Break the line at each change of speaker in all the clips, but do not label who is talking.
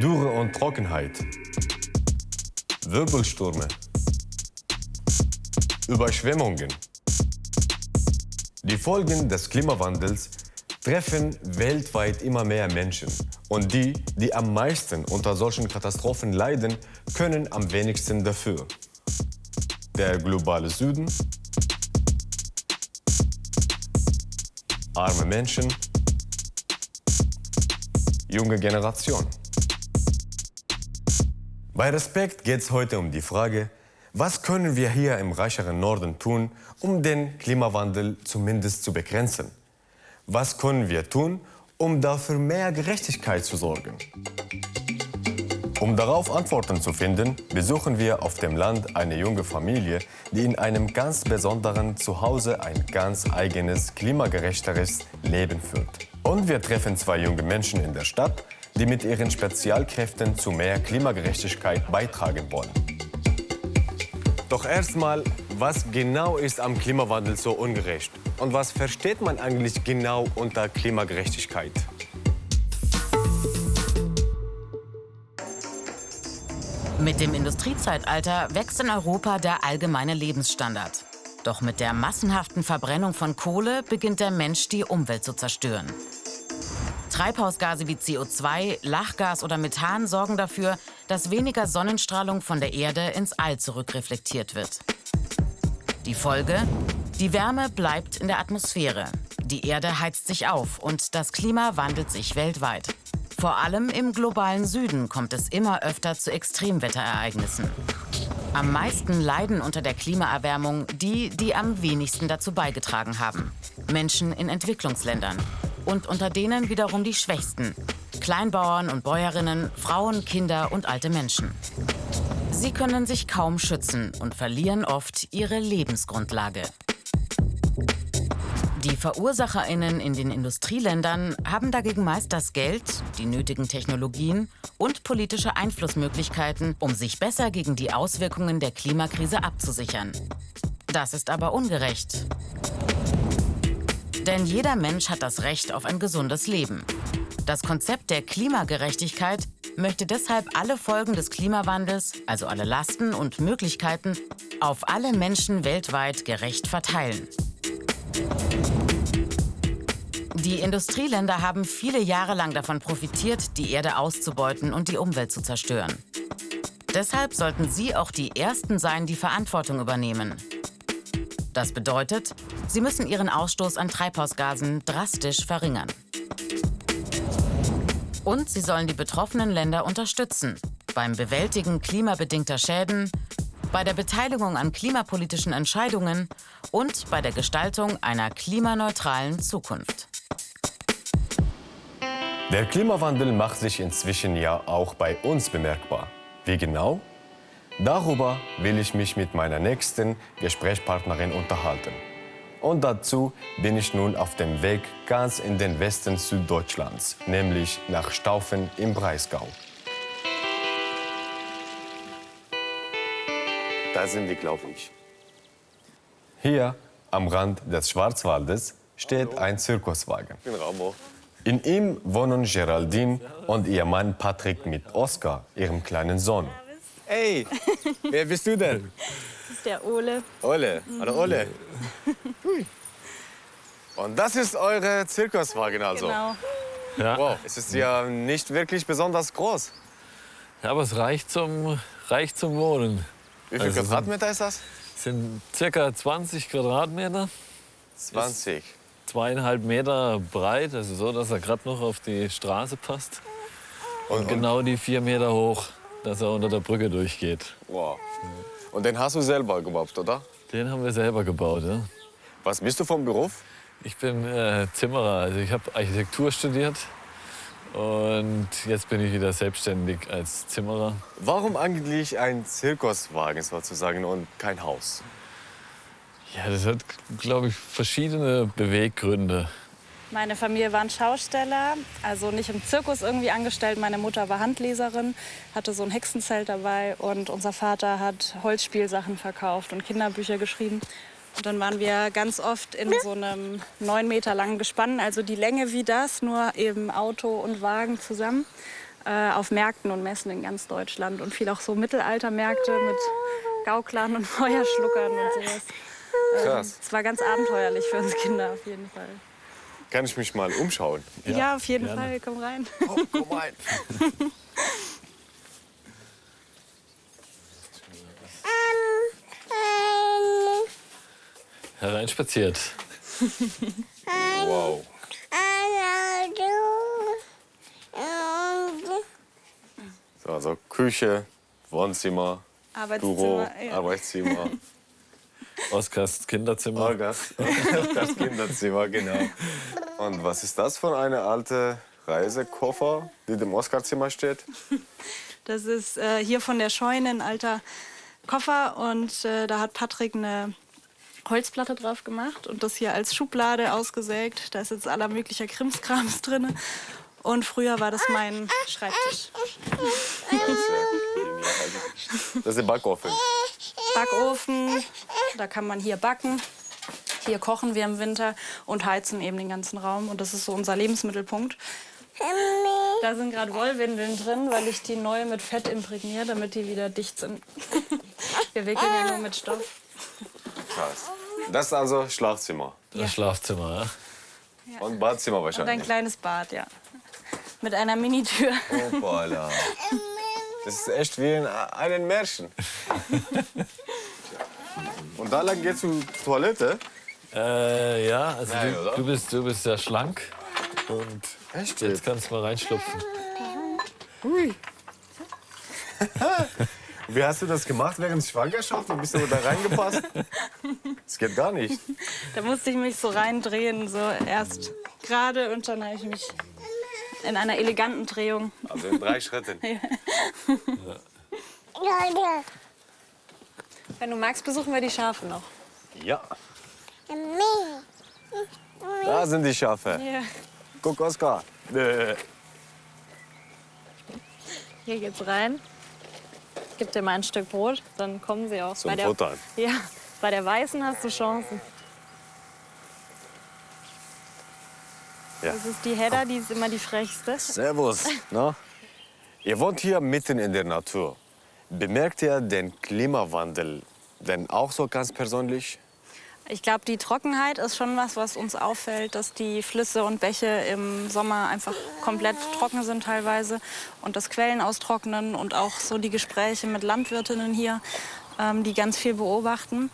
Dürre und Trockenheit, Wirbelstürme, Überschwemmungen. Die Folgen des Klimawandels treffen weltweit immer mehr Menschen. Und die, die am meisten unter solchen Katastrophen leiden, können am wenigsten dafür. Der globale Süden, arme Menschen, junge Generation. Bei Respekt geht es heute um die Frage, was können wir hier im reicheren Norden tun, um den Klimawandel zumindest zu begrenzen? Was können wir tun, um dafür mehr Gerechtigkeit zu sorgen? Um darauf Antworten zu finden, besuchen wir auf dem Land eine junge Familie, die in einem ganz besonderen Zuhause ein ganz eigenes, klimagerechteres Leben führt. Und wir treffen zwei junge Menschen in der Stadt, die mit ihren Spezialkräften zu mehr Klimagerechtigkeit beitragen wollen. Doch erstmal, was genau ist am Klimawandel so ungerecht? Und was versteht man eigentlich genau unter Klimagerechtigkeit?
Mit dem Industriezeitalter wächst in Europa der allgemeine Lebensstandard. Doch mit der massenhaften Verbrennung von Kohle beginnt der Mensch die Umwelt zu zerstören. Treibhausgase wie CO2, Lachgas oder Methan sorgen dafür, dass weniger Sonnenstrahlung von der Erde ins All zurückreflektiert wird. Die Folge? Die Wärme bleibt in der Atmosphäre. Die Erde heizt sich auf und das Klima wandelt sich weltweit. Vor allem im globalen Süden kommt es immer öfter zu Extremwetterereignissen. Am meisten leiden unter der Klimaerwärmung die, die am wenigsten dazu beigetragen haben. Menschen in Entwicklungsländern und unter denen wiederum die Schwächsten. Kleinbauern und Bäuerinnen, Frauen, Kinder und alte Menschen. Sie können sich kaum schützen und verlieren oft ihre Lebensgrundlage. Die VerursacherInnen in den Industrieländern haben dagegen meist das Geld, die nötigen Technologien und politische Einflussmöglichkeiten, um sich besser gegen die Auswirkungen der Klimakrise abzusichern. Das ist aber ungerecht. Denn jeder Mensch hat das Recht auf ein gesundes Leben. Das Konzept der Klimagerechtigkeit möchte deshalb alle Folgen des Klimawandels, also alle Lasten und Möglichkeiten, auf alle Menschen weltweit gerecht verteilen. Die Industrieländer haben viele Jahre lang davon profitiert, die Erde auszubeuten und die Umwelt zu zerstören. Deshalb sollten sie auch die Ersten sein, die Verantwortung übernehmen. Das bedeutet, sie müssen ihren Ausstoß an Treibhausgasen drastisch verringern. Und sie sollen die betroffenen Länder unterstützen beim Bewältigen klimabedingter Schäden, bei der Beteiligung an klimapolitischen Entscheidungen und bei der Gestaltung einer klimaneutralen Zukunft.
Der Klimawandel macht sich inzwischen ja auch bei uns bemerkbar. Wie genau? Darüber will ich mich mit meiner nächsten Gesprächspartnerin unterhalten. Und dazu bin ich nun auf dem Weg ganz in den Westen Süddeutschlands, nämlich nach Staufen im Breisgau. Da sind die, glaube ich. Hier am Rand des Schwarzwaldes steht ein Zirkuswagen.
Ich bin Ramo.
In ihm wohnen Geraldine und ihr Mann Patrick mit Oskar, ihrem kleinen Sohn.
Hey, wer bist du denn?
Das ist der Ole.
Ole. Hallo Ole. Hui. Und das ist eure Zirkuswagen also?
Genau.
Ja.
Wow, es ist ja nicht wirklich besonders groß.
ja, aber es reicht zum, reicht zum Wohnen.
Wie viel
Also sind-
Quadratmeter ist das?
Es sind circa 20 Quadratmeter,
20.
zweieinhalb Meter breit, also so, dass er gerade noch auf die Straße passt. Und genau die vier Meter hoch, dass er unter der Brücke durchgeht.
Wow. Und den hast du selber gebaut, oder?
Den haben wir selber gebaut. Ja.
Was bist du vom Beruf?
Ich bin äh, Zimmerer, also ich habe Architektur studiert. Und jetzt bin ich wieder selbstständig als Zimmerer.
Warum eigentlich ein Zirkuswagen sozusagen und kein Haus?
Ja, das hat, glaube ich, verschiedene Beweggründe.
Meine Familie waren Schausteller, also nicht im Zirkus irgendwie angestellt. Meine Mutter war Handleserin, hatte so ein Hexenzelt dabei und unser Vater hat Holzspielsachen verkauft und Kinderbücher geschrieben. Und dann waren wir ganz oft in so einem neun Meter langen Gespann, also die Länge wie das, nur eben Auto und Wagen zusammen. äh, auf Märkten und Messen in ganz Deutschland und viel auch so Mittelaltermärkte mit Gauklern und Feuerschluckern und sowas.
Krass.
Es war ganz abenteuerlich für uns Kinder auf jeden Fall.
Kann ich mich mal umschauen?
Ja, auf jeden
gerne.
Fall, komm rein.
Oh, komm rein.
Hereinspaziert.
Wow. So, also Küche, Wohnzimmer, Büro,
Arbeitszimmer. Ja.
Arbeitszimmer,
Oskars Kinderzimmer.
Das Kinderzimmer, genau. Und was ist das für eine alte Reisekoffer, die im Oskarzimmer steht?
Das ist äh, hier von der Scheune ein alter Koffer und äh, da hat Patrick eine Holzplatte drauf gemacht und das hier als Schublade ausgesägt. Da ist jetzt aller möglicher Krimskrams drin. Und früher war das mein Schreibtisch.
Das ist der Backofen.
Backofen, da kann man hier backen. Hier kochen wir im Winter und heizen eben den ganzen Raum. Und das ist so unser Lebensmittelpunkt. Da sind gerade Wollwindeln drin, weil ich die neu mit Fett imprägniere, damit die wieder dicht sind. Wir wickeln ja nur mit Stoff.
Krass. Das ist also Schlafzimmer.
Das Schlafzimmer. Ja.
Und Badzimmer
Und ein
wahrscheinlich.
kleines Bad, ja. Mit einer Minitür.
Hoppala. Das ist echt wie in einem Märchen. Und da lang geht's zur Toilette.
Äh, ja, also
Nein,
du,
oder?
du, bist, du bist ja schlank. Und
Echt
jetzt kannst du mal reinschlupfen.
Wie hast du das gemacht während Schwangerschaft? Wie bist du da reingepasst? Das geht gar nicht.
Da musste ich mich so reindrehen, so erst gerade und dann habe ich mich in einer eleganten Drehung.
Also in drei Schritten.
Wenn du magst, besuchen wir die Schafe noch.
Ja. Da sind die Schafe.
Ja.
Guck, Oskar.
Hier geht's rein. Gib dir mal ein Stück Brot, dann kommen sie auch.
Zum
bei der,
Futtern.
Ja, bei der Weißen hast du Chancen.
Ja.
Das ist die Hedda, die ist immer die frechste.
Servus. Na? Ihr wohnt hier mitten in der Natur. Bemerkt ihr den Klimawandel denn auch so ganz persönlich?
Ich glaube, die Trockenheit ist schon was, was uns auffällt, dass die Flüsse und Bäche im Sommer einfach komplett trocken sind teilweise und das Quellen austrocknen und auch so die Gespräche mit Landwirtinnen hier, ähm, die ganz viel beobachten.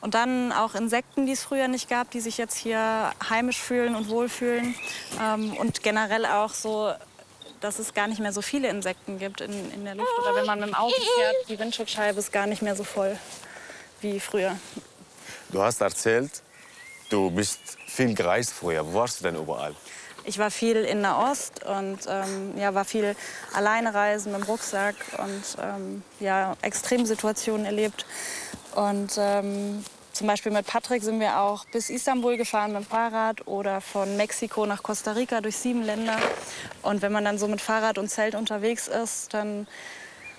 Und dann auch Insekten, die es früher nicht gab, die sich jetzt hier heimisch fühlen und wohlfühlen. Ähm, und generell auch so, dass es gar nicht mehr so viele Insekten gibt in, in der Luft. Oder wenn man mit dem Auto fährt, die Windschutzscheibe ist gar nicht mehr so voll wie früher.
Du hast erzählt, du bist viel gereist früher. Wo warst du denn überall?
Ich war viel in Nahost und ähm, ja, war viel alleine reisen mit dem Rucksack und ähm, ja, Extremsituationen erlebt. Und ähm, zum Beispiel mit Patrick sind wir auch bis Istanbul gefahren mit dem Fahrrad oder von Mexiko nach Costa Rica durch sieben Länder. Und wenn man dann so mit Fahrrad und Zelt unterwegs ist, dann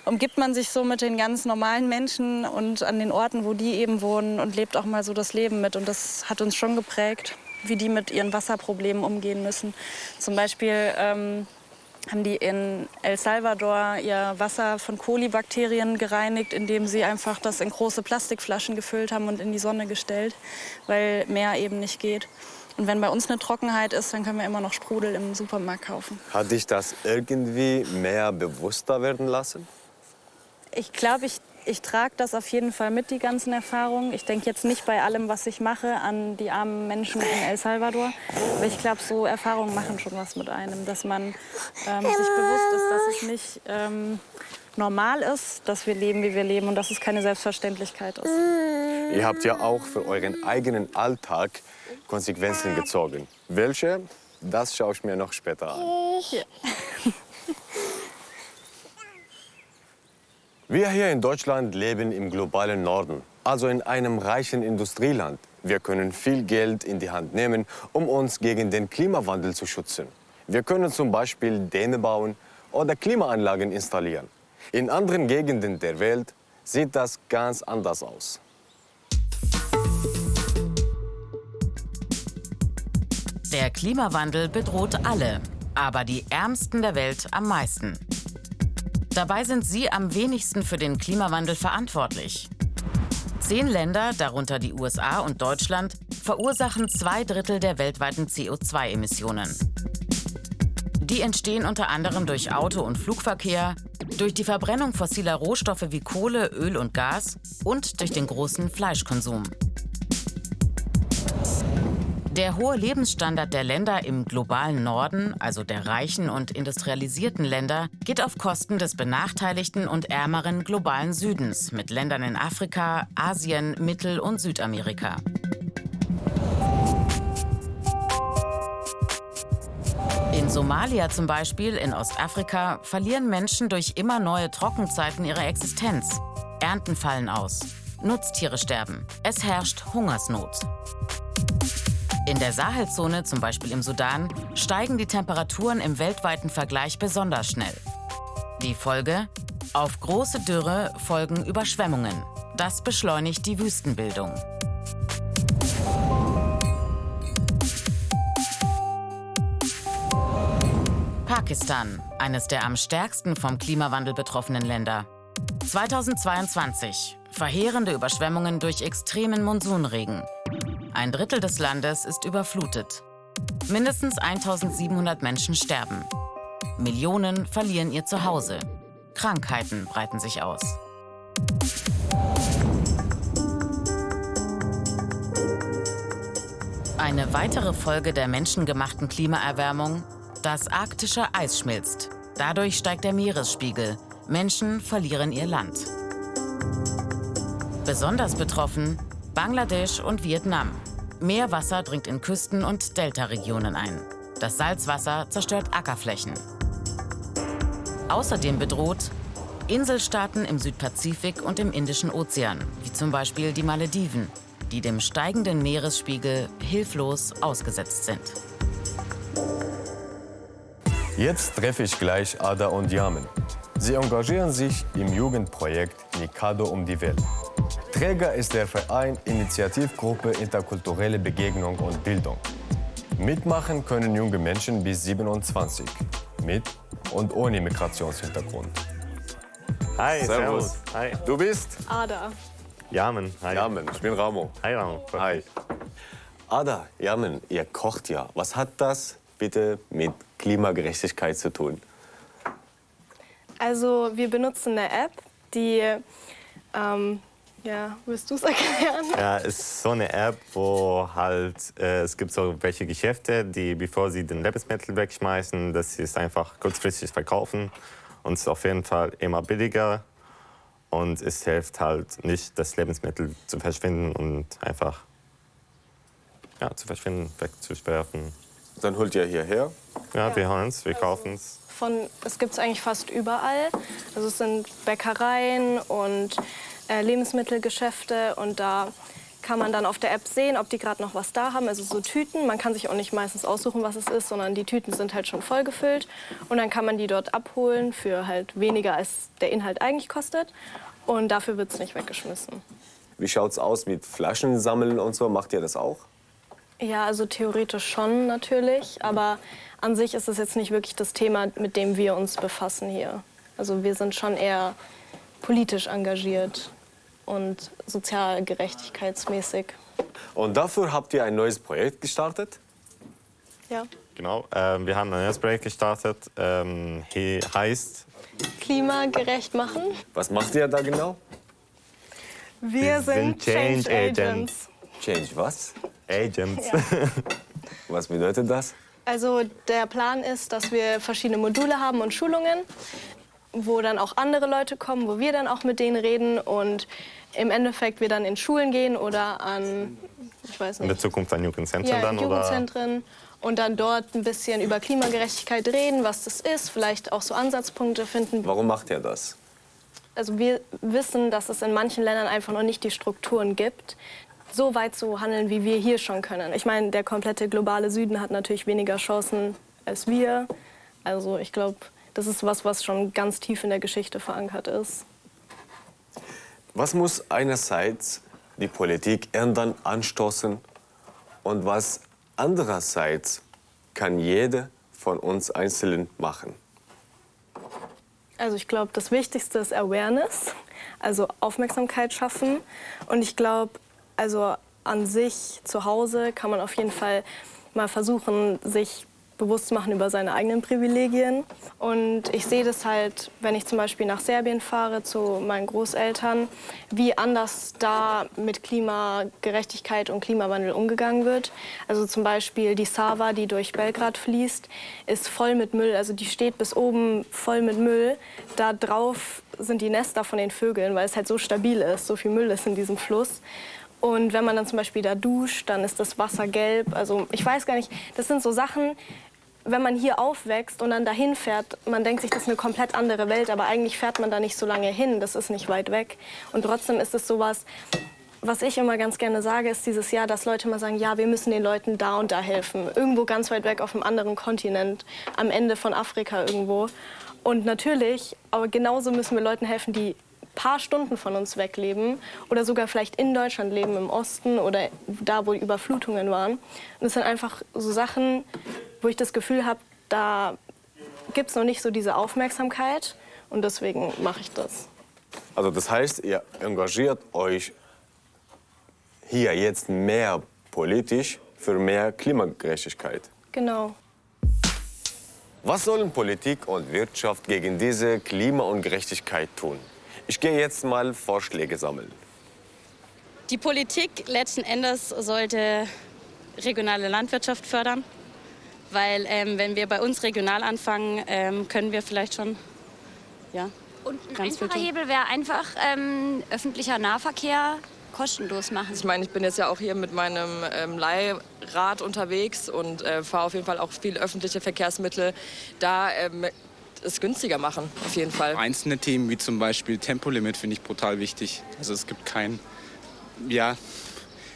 umgibt man sich so mit den ganz normalen Menschen und an den Orten, wo die eben wohnen und lebt auch mal so das Leben mit. Und das hat uns schon geprägt, wie die mit ihren Wasserproblemen umgehen müssen. Zum Beispiel ähm, haben die in El Salvador ihr Wasser von Kolibakterien gereinigt, indem sie einfach das in große Plastikflaschen gefüllt haben und in die Sonne gestellt, weil mehr eben nicht geht. Und wenn bei uns eine Trockenheit ist, dann können wir immer noch Sprudel im Supermarkt kaufen.
Hat dich das irgendwie mehr bewusster werden lassen?
Ich glaube, ich, ich trage das auf jeden Fall mit, die ganzen Erfahrungen. Ich denke jetzt nicht bei allem, was ich mache, an die armen Menschen in El Salvador. Aber ich glaube, so Erfahrungen machen schon was mit einem. Dass man ähm, sich bewusst ist, dass es nicht ähm, normal ist, dass wir leben, wie wir leben und dass es keine Selbstverständlichkeit ist.
Ihr habt ja auch für euren eigenen Alltag Konsequenzen gezogen. Welche? Das schaue ich mir noch später an. Wir hier in Deutschland leben im globalen Norden, also in einem reichen Industrieland. Wir können viel Geld in die Hand nehmen, um uns gegen den Klimawandel zu schützen. Wir können zum Beispiel Dämme bauen oder Klimaanlagen installieren. In anderen Gegenden der Welt sieht das ganz anders aus.
Der Klimawandel bedroht alle. aber die Ärmsten der Welt am meisten. Dabei sind sie am wenigsten für den Klimawandel verantwortlich. Zehn Länder, darunter die USA und Deutschland, verursachen zwei Drittel der weltweiten CO2-Emissionen. Die entstehen unter anderem durch Auto- und Flugverkehr, durch die Verbrennung fossiler Rohstoffe wie Kohle, Öl und Gas und durch den großen Fleischkonsum. Der hohe Lebensstandard der Länder im globalen Norden, also der reichen und industrialisierten Länder, geht auf Kosten des benachteiligten und ärmeren globalen Südens mit Ländern in Afrika, Asien, Mittel- und Südamerika. In Somalia zum Beispiel, in Ostafrika, verlieren Menschen durch immer neue Trockenzeiten ihre Existenz. Ernten fallen aus. Nutztiere sterben. Es herrscht Hungersnot. In der Sahelzone, zum Beispiel im Sudan, steigen die Temperaturen im weltweiten Vergleich besonders schnell. Die Folge? Auf große Dürre folgen Überschwemmungen. Das beschleunigt die Wüstenbildung. Pakistan, eines der am stärksten vom Klimawandel betroffenen Länder. 2022 verheerende Überschwemmungen durch extremen Monsunregen. Ein Drittel des Landes ist überflutet. Mindestens 1700 Menschen sterben. Millionen verlieren ihr Zuhause. Krankheiten breiten sich aus. Eine weitere Folge der menschengemachten Klimaerwärmung, das arktische Eis schmilzt. Dadurch steigt der Meeresspiegel. Menschen verlieren ihr Land. Besonders betroffen Bangladesch und Vietnam. Meerwasser dringt in Küsten- und Deltaregionen ein. Das Salzwasser zerstört Ackerflächen. Außerdem bedroht Inselstaaten im Südpazifik und im Indischen Ozean, wie zum Beispiel die Malediven, die dem steigenden Meeresspiegel hilflos ausgesetzt sind.
Jetzt treffe ich gleich Ada und Yamen. Sie engagieren sich im Jugendprojekt Mikado um die Welt. Träger ist der Verein Initiativgruppe Interkulturelle Begegnung und Bildung. Mitmachen können junge Menschen bis 27, mit und ohne Migrationshintergrund.
Hi,
Servus.
servus. Hi.
Du bist?
Ada.
Yamen. Hi.
Yamen, ich bin Ramo.
Hi, Ramo.
Hi. Ada, Yamen, ihr kocht ja. Was hat das bitte mit Klimagerechtigkeit zu tun?
Also wir benutzen eine App, die, ähm, ja, willst du es erklären?
Ja, es ist so eine App, wo halt äh, es gibt so welche Geschäfte, die bevor sie den Lebensmittel wegschmeißen, dass sie es einfach kurzfristig verkaufen und es ist auf jeden Fall immer billiger und es hilft halt nicht, das Lebensmittel zu verschwinden und einfach ja, zu verschwinden, wegzuwerfen.
Dann holt ihr hierher.
Ja, wir holen es, wir kaufen es.
Von, es gibt es eigentlich fast überall. Also es sind Bäckereien und äh, Lebensmittelgeschäfte und da kann man dann auf der App sehen, ob die gerade noch was da haben. Also so Tüten. Man kann sich auch nicht meistens aussuchen, was es ist, sondern die Tüten sind halt schon voll gefüllt. Und dann kann man die dort abholen für halt weniger, als der Inhalt eigentlich kostet. Und dafür wird es nicht weggeschmissen.
Wie schaut's aus mit Flaschen sammeln und so? Macht ihr das auch?
Ja, also theoretisch schon natürlich, aber an sich ist es jetzt nicht wirklich das Thema, mit dem wir uns befassen hier. Also wir sind schon eher politisch engagiert und sozialgerechtigkeitsmäßig.
Und dafür habt ihr ein neues Projekt gestartet?
Ja.
Genau, ähm, wir haben ein neues Projekt gestartet, ähm, he heißt
Klimagerecht machen.
Was macht ihr da genau?
Wir
Wir
sind
sind
Change
Change
Agents.
Change was?
Agents.
Ja.
Was bedeutet das?
Also der Plan ist, dass wir verschiedene Module haben und Schulungen, wo dann auch andere Leute kommen, wo wir dann auch mit denen reden und im Endeffekt wir dann in Schulen gehen oder an, ich weiß
In der
nicht,
Zukunft ein Jugendzentrum
ja,
dann oder?
Jugendzentren und dann dort ein bisschen über Klimagerechtigkeit reden, was das ist, vielleicht auch so Ansatzpunkte finden.
Warum macht ihr das?
Also wir wissen, dass es in manchen Ländern einfach noch nicht die Strukturen gibt, so weit zu handeln, wie wir hier schon können. Ich meine, der komplette globale Süden hat natürlich weniger Chancen als wir. Also ich glaube, das ist was, was schon ganz tief in der Geschichte verankert ist.
Was muss einerseits die Politik ändern, anstoßen und was andererseits kann jede von uns Einzelnen machen?
Also ich glaube, das Wichtigste ist Awareness, also Aufmerksamkeit schaffen. Und ich glaube, also an sich zu Hause kann man auf jeden Fall mal versuchen, sich bewusst machen über seine eigenen Privilegien. Und ich sehe das halt, wenn ich zum Beispiel nach Serbien fahre zu meinen Großeltern, wie anders da mit Klimagerechtigkeit und Klimawandel umgegangen wird. Also zum Beispiel die Sava, die durch Belgrad fließt, ist voll mit Müll. Also die steht bis oben voll mit Müll. Da drauf sind die Nester von den Vögeln, weil es halt so stabil ist, so viel Müll ist in diesem Fluss. Und wenn man dann zum Beispiel da duscht, dann ist das Wasser gelb. Also ich weiß gar nicht, das sind so Sachen, wenn man hier aufwächst und dann dahin fährt, man denkt sich, das ist eine komplett andere Welt, aber eigentlich fährt man da nicht so lange hin, das ist nicht weit weg. Und trotzdem ist es sowas, was ich immer ganz gerne sage, ist dieses Jahr, dass Leute mal sagen, ja, wir müssen den Leuten da und da helfen. Irgendwo ganz weit weg auf einem anderen Kontinent, am Ende von Afrika irgendwo. Und natürlich, aber genauso müssen wir Leuten helfen, die paar Stunden von uns wegleben oder sogar vielleicht in Deutschland leben, im Osten oder da, wo Überflutungen waren. Und das sind einfach so Sachen, wo ich das Gefühl habe, da gibt es noch nicht so diese Aufmerksamkeit und deswegen mache ich das.
Also das heißt, ihr engagiert euch hier jetzt mehr politisch für mehr Klimagerechtigkeit.
Genau.
Was sollen Politik und Wirtschaft gegen diese Klimaungerechtigkeit tun? Ich gehe jetzt mal Vorschläge sammeln.
Die Politik letzten Endes sollte regionale Landwirtschaft fördern, weil ähm, wenn wir bei uns regional anfangen, ähm, können wir vielleicht schon ja,
Und ein
Ganz
einfacher
tun.
Hebel wäre einfach ähm, öffentlicher Nahverkehr kostenlos machen.
Ich meine, ich bin jetzt ja auch hier mit meinem ähm, Leihrad unterwegs und äh, fahre auf jeden Fall auch viel öffentliche Verkehrsmittel. Da ähm, es günstiger machen, auf jeden Fall.
Einzelne Themen wie zum Beispiel Tempolimit finde ich brutal wichtig. Also es gibt keinen, ja,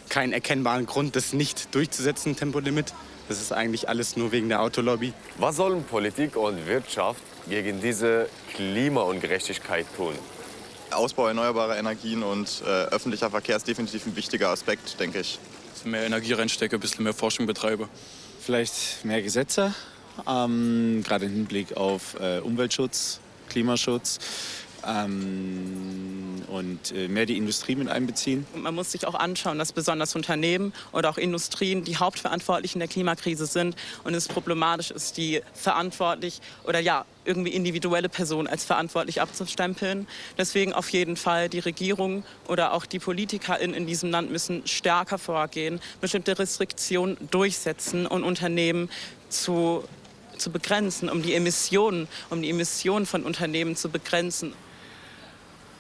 keinen erkennbaren Grund, das nicht durchzusetzen, Tempolimit. Das ist eigentlich alles nur wegen der Autolobby.
Was sollen Politik und Wirtschaft gegen diese Klimaungerechtigkeit tun?
Ausbau erneuerbarer Energien und äh, öffentlicher Verkehr ist definitiv ein wichtiger Aspekt, denke ich.
Mehr Energie reinstecke, ein bisschen mehr Forschung betreibe.
Vielleicht mehr Gesetze, ähm, gerade im Hinblick auf äh, Umweltschutz, Klimaschutz ähm, und äh, mehr die Industrie mit einbeziehen.
Man muss sich auch anschauen, dass besonders Unternehmen oder auch Industrien die Hauptverantwortlichen der Klimakrise sind und es problematisch ist, die verantwortlich oder ja irgendwie individuelle Personen als verantwortlich abzustempeln. Deswegen auf jeden Fall die Regierung oder auch die PolitikerInnen in diesem Land müssen stärker vorgehen, bestimmte Restriktionen durchsetzen und Unternehmen zu zu begrenzen, um die Emissionen, um die Emissionen von Unternehmen zu begrenzen.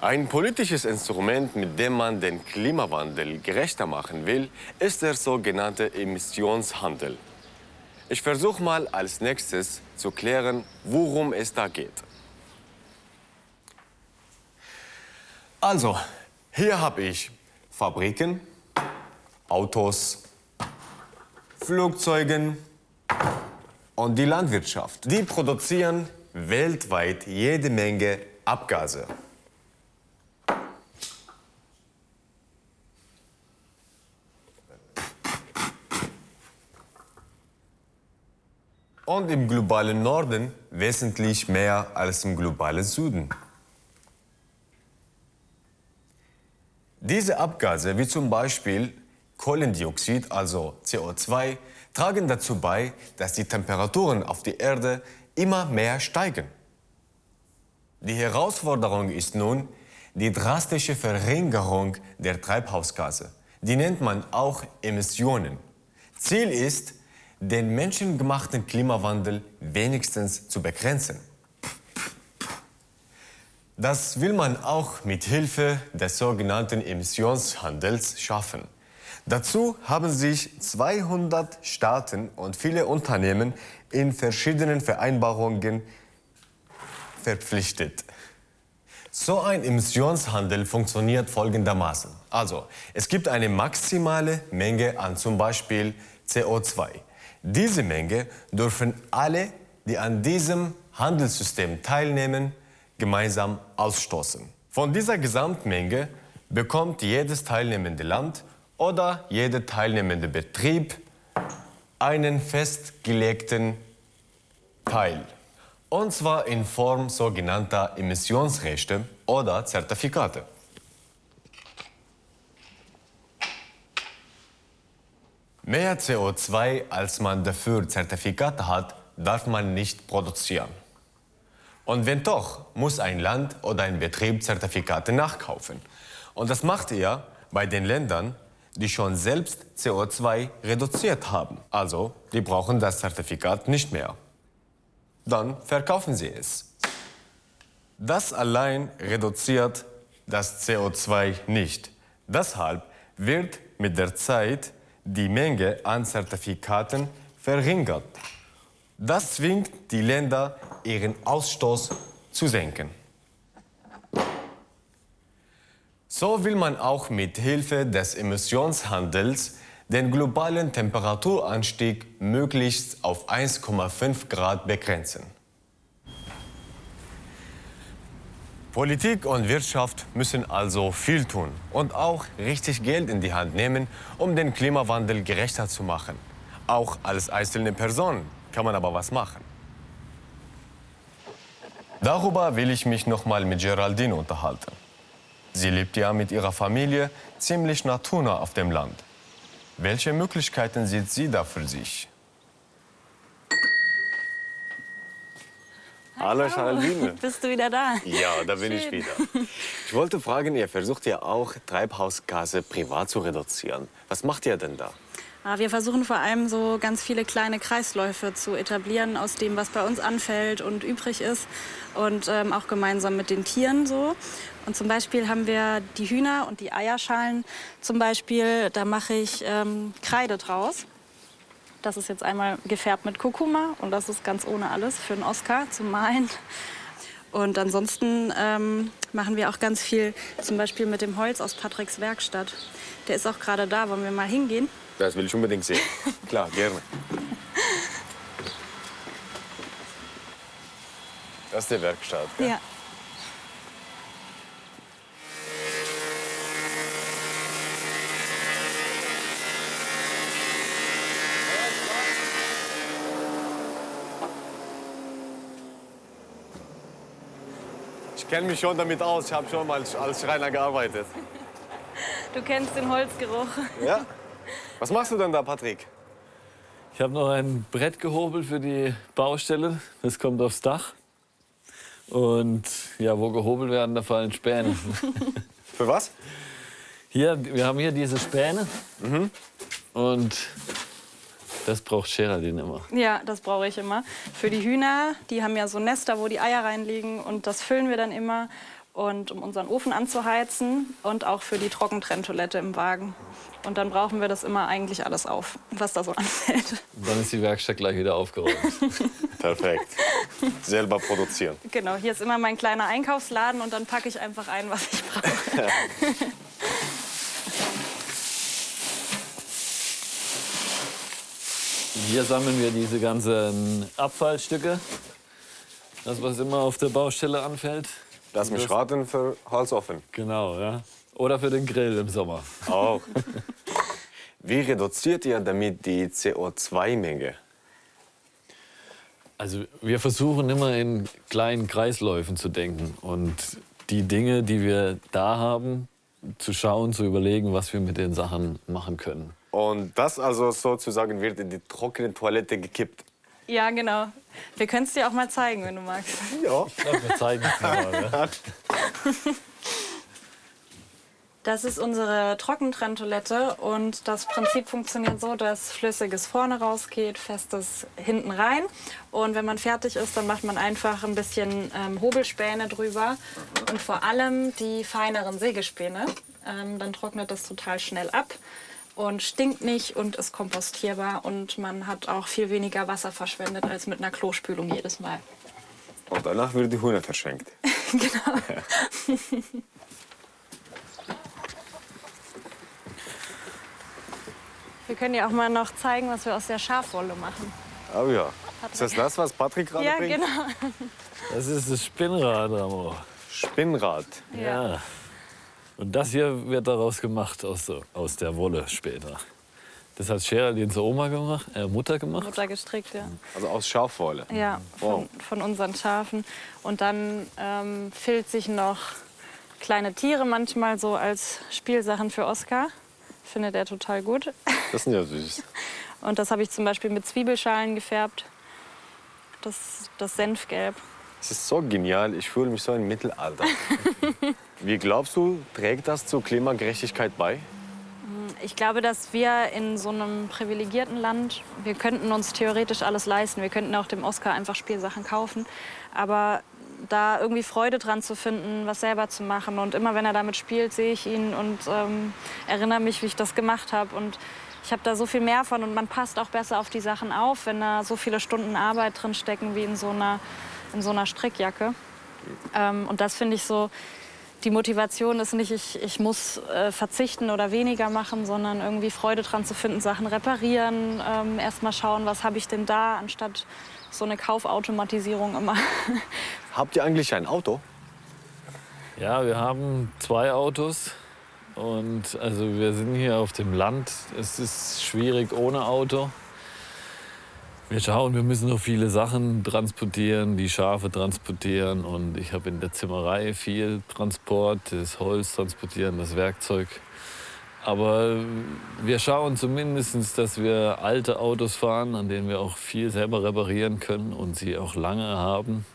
Ein politisches Instrument, mit dem man den Klimawandel gerechter machen will, ist der sogenannte Emissionshandel. Ich versuche mal als nächstes zu klären, worum es da geht. Also, hier habe ich Fabriken, Autos, Flugzeugen und die Landwirtschaft. Die produzieren weltweit jede Menge Abgase. Und im globalen Norden wesentlich mehr als im globalen Süden. Diese Abgase, wie zum Beispiel Kohlendioxid, also CO2, tragen dazu bei, dass die Temperaturen auf der Erde immer mehr steigen. Die Herausforderung ist nun die drastische Verringerung der Treibhausgase. Die nennt man auch Emissionen. Ziel ist, den menschengemachten Klimawandel wenigstens zu begrenzen. Das will man auch mit Hilfe des sogenannten Emissionshandels schaffen. Dazu haben sich 200 Staaten und viele Unternehmen in verschiedenen Vereinbarungen verpflichtet. So ein Emissionshandel funktioniert folgendermaßen. Also, es gibt eine maximale Menge an zum Beispiel CO2. Diese Menge dürfen alle, die an diesem Handelssystem teilnehmen, gemeinsam ausstoßen. Von dieser Gesamtmenge bekommt jedes teilnehmende Land oder jeder teilnehmende Betrieb einen festgelegten Teil. Und zwar in Form sogenannter Emissionsrechte oder Zertifikate. Mehr CO2 als man dafür Zertifikate hat, darf man nicht produzieren. Und wenn doch, muss ein Land oder ein Betrieb Zertifikate nachkaufen. Und das macht er bei den Ländern, die schon selbst CO2 reduziert haben. Also, die brauchen das Zertifikat nicht mehr. Dann verkaufen sie es. Das allein reduziert das CO2 nicht. Deshalb wird mit der Zeit die Menge an Zertifikaten verringert. Das zwingt die Länder, ihren Ausstoß zu senken. So will man auch mit Hilfe des Emissionshandels den globalen Temperaturanstieg möglichst auf 1,5 Grad begrenzen. Politik und Wirtschaft müssen also viel tun und auch richtig Geld in die Hand nehmen, um den Klimawandel gerechter zu machen. Auch als einzelne Person kann man aber was machen. Darüber will ich mich noch mal mit Geraldine unterhalten. Sie lebt ja mit ihrer Familie ziemlich naturnah auf dem Land. Welche Möglichkeiten sieht sie da für sich?
Hallo Geraldine.
Bist du wieder da?
Ja, da bin ich
Schön.
wieder. Ich wollte fragen, ihr versucht ja auch Treibhausgase privat zu reduzieren. Was macht ihr denn da?
Ah, Wir versuchen vor allem so ganz viele kleine Kreisläufe zu etablieren aus dem, was bei uns anfällt und übrig ist und ähm, auch gemeinsam mit den Tieren so. Und zum Beispiel haben wir die Hühner und die Eierschalen zum Beispiel, da mache ich ähm, Kreide draus. Das ist jetzt einmal gefärbt mit Kurkuma und das ist ganz ohne alles für einen Oscar zum Malen. Und ansonsten ähm, machen wir auch ganz viel zum Beispiel mit dem Holz aus Patricks Werkstatt. Der ist auch gerade da, wollen wir mal hingehen?
Das will ich unbedingt sehen. Klar, gerne. Das ist die Werkstatt. gell?
Ja.
Ich kenne mich schon damit aus. Ich habe schon mal als Schreiner gearbeitet.
Du kennst den Holzgeruch.
Ja? Was machst du denn da, Patrick?
Ich habe noch ein Brett gehobelt für die Baustelle. Das kommt aufs Dach. Und ja, wo gehobelt werden, da fallen Späne.
für was?
Hier, wir haben hier diese Späne. Und das braucht Geraldine immer.
Ja, das brauche ich immer. Für die Hühner, die haben ja so Nester, wo die Eier reinliegen und das füllen wir dann immer. Und um unseren Ofen anzuheizen und auch für die Trockentrenntoilette im Wagen. Und dann brauchen wir das immer eigentlich alles auf, was da so anfällt.
Und dann ist die Werkstatt gleich wieder aufgeräumt.
Perfekt. Selber produzieren.
Genau, hier ist immer mein kleiner Einkaufsladen und dann packe ich einfach ein, was ich brauche.
Hier sammeln wir diese ganzen Abfallstücke. Das, was immer auf der Baustelle anfällt.
Lass mich
Das-
raten für Holzofen.
Genau, ja. Oder für den Grill im Sommer.
Auch. Wie reduziert ihr damit die CO2-Menge?
Also wir versuchen immer in kleinen Kreisläufen zu denken und die Dinge, die wir da haben, zu schauen, zu überlegen, was wir mit den Sachen machen können.
Und das also sozusagen wird in die trockene Toilette gekippt.
Ja, genau. Wir können es dir auch mal zeigen, wenn du magst.
Ja.
Wir zeigen es mal. Ja.
Das ist unsere Trockentrenntoilette und das Prinzip funktioniert so, dass Flüssiges vorne rausgeht, Festes hinten rein. Und wenn man fertig ist, dann macht man einfach ein bisschen ähm, Hobelspäne drüber und vor allem die feineren Sägespäne. Ähm, dann trocknet das total schnell ab und stinkt nicht und ist kompostierbar und man hat auch viel weniger Wasser verschwendet als mit einer Klospülung jedes Mal.
Und danach wird die Hühner verschenkt.
genau. Wir können dir auch mal noch zeigen, was wir aus der Schafwolle machen.
Oh ja. Ist das das, was Patrick gerade
Ja,
bringt?
genau.
Das ist das Spinnrad, Amor.
Spinnrad.
Ja. Und das hier wird daraus gemacht aus, der- aus der Wolle später. Das hat Geraldine zur Oma gemacht, äh, Mutter gemacht.
Mutter gestrickt, ja.
Also aus Schafwolle?
Ja, von, von unseren Schafen. Und dann ähm, filze ich noch kleine Tiere manchmal so als Spielsachen für Oskar. Findet er total gut.
Das sind ja süß.
Und das habe ich zum Beispiel mit Zwiebelschalen gefärbt. Das, das Senfgelb.
Es ist so genial, ich fühle mich so im Mittelalter. Wie glaubst du, trägt das zur Klimagerechtigkeit bei?
Ich glaube, dass wir in so einem privilegierten Land, wir könnten uns theoretisch alles leisten. Wir könnten auch dem Oscar einfach Spielsachen kaufen. Aber da irgendwie Freude dran zu finden, was selber zu machen. Und immer wenn er damit spielt, sehe ich ihn und ähm, erinnere mich, wie ich das gemacht habe. Und ich habe da so viel mehr von und man passt auch besser auf die Sachen auf, wenn da so viele Stunden Arbeit drin stecken wie in so einer, in so einer Strickjacke. Ähm, und das finde ich so, die Motivation ist nicht, ich, ich muss äh, verzichten oder weniger machen, sondern irgendwie Freude dran zu finden, Sachen reparieren, ähm, erst mal schauen, was habe ich denn da, anstatt so eine Kaufautomatisierung immer.
Habt ihr eigentlich ein Auto?
Ja, wir haben zwei Autos. Und also wir sind hier auf dem Land. Es ist schwierig ohne Auto. Wir schauen, wir müssen noch viele Sachen transportieren, die Schafe transportieren. Und ich habe in der Zimmerei viel Transport, das Holz transportieren, das Werkzeug. Aber wir schauen zumindest, dass wir alte Autos fahren, an denen wir auch viel selber reparieren können und sie auch lange haben.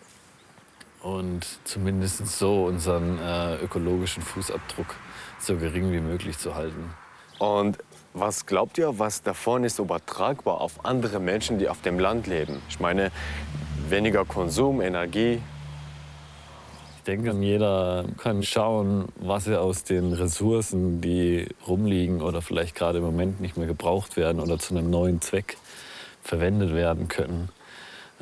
Und zumindest so unseren äh, ökologischen Fußabdruck so gering wie möglich zu halten.
Und was glaubt ihr, was davon ist übertragbar auf andere Menschen, die auf dem Land leben? Ich meine, weniger Konsum, Energie.
Ich denke, jeder kann schauen, was er aus den Ressourcen, die rumliegen oder vielleicht gerade im Moment nicht mehr gebraucht werden oder zu einem neuen Zweck verwendet werden können,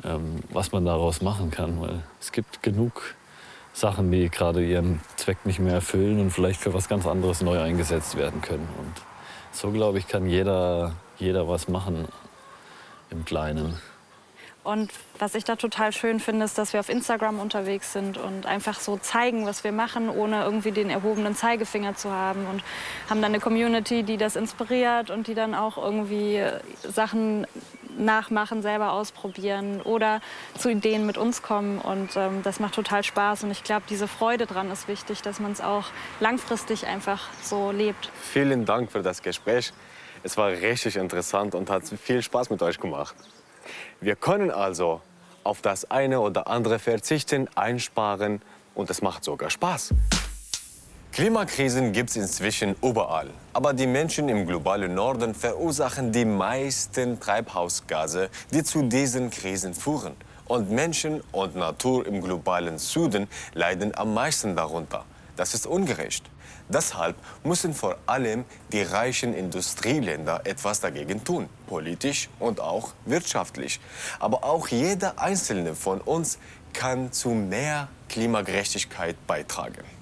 ähm, was man daraus machen kann. Weil es gibt genug Sachen, die gerade ihren Zweck nicht mehr erfüllen und vielleicht für was ganz anderes neu eingesetzt werden können. Und so, glaube ich, kann jeder, jeder was machen im Kleinen.
Und was ich da total schön finde, ist, dass wir auf Instagram unterwegs sind und einfach so zeigen, was wir machen, ohne irgendwie den erhobenen Zeigefinger zu haben. Und haben dann eine Community, die das inspiriert und die dann auch irgendwie Sachen nachmachen, selber ausprobieren oder zu Ideen mit uns kommen. Und ähm, das macht total Spaß. Und ich glaube, diese Freude dran ist wichtig, dass man es auch langfristig einfach so lebt.
Vielen Dank für das Gespräch. Es war richtig interessant und hat viel Spaß mit euch gemacht. Wir können also auf das eine oder andere verzichten, einsparen und es macht sogar Spaß. Klimakrisen gibt es inzwischen überall. Aber die Menschen im globalen Norden verursachen die meisten Treibhausgase, die zu diesen Krisen führen. Und Menschen und Natur im globalen Süden leiden am meisten darunter. Das ist ungerecht. Deshalb müssen vor allem die reichen Industrieländer etwas dagegen tun, politisch und auch wirtschaftlich. Aber auch jeder einzelne von uns kann zu mehr Klimagerechtigkeit beitragen.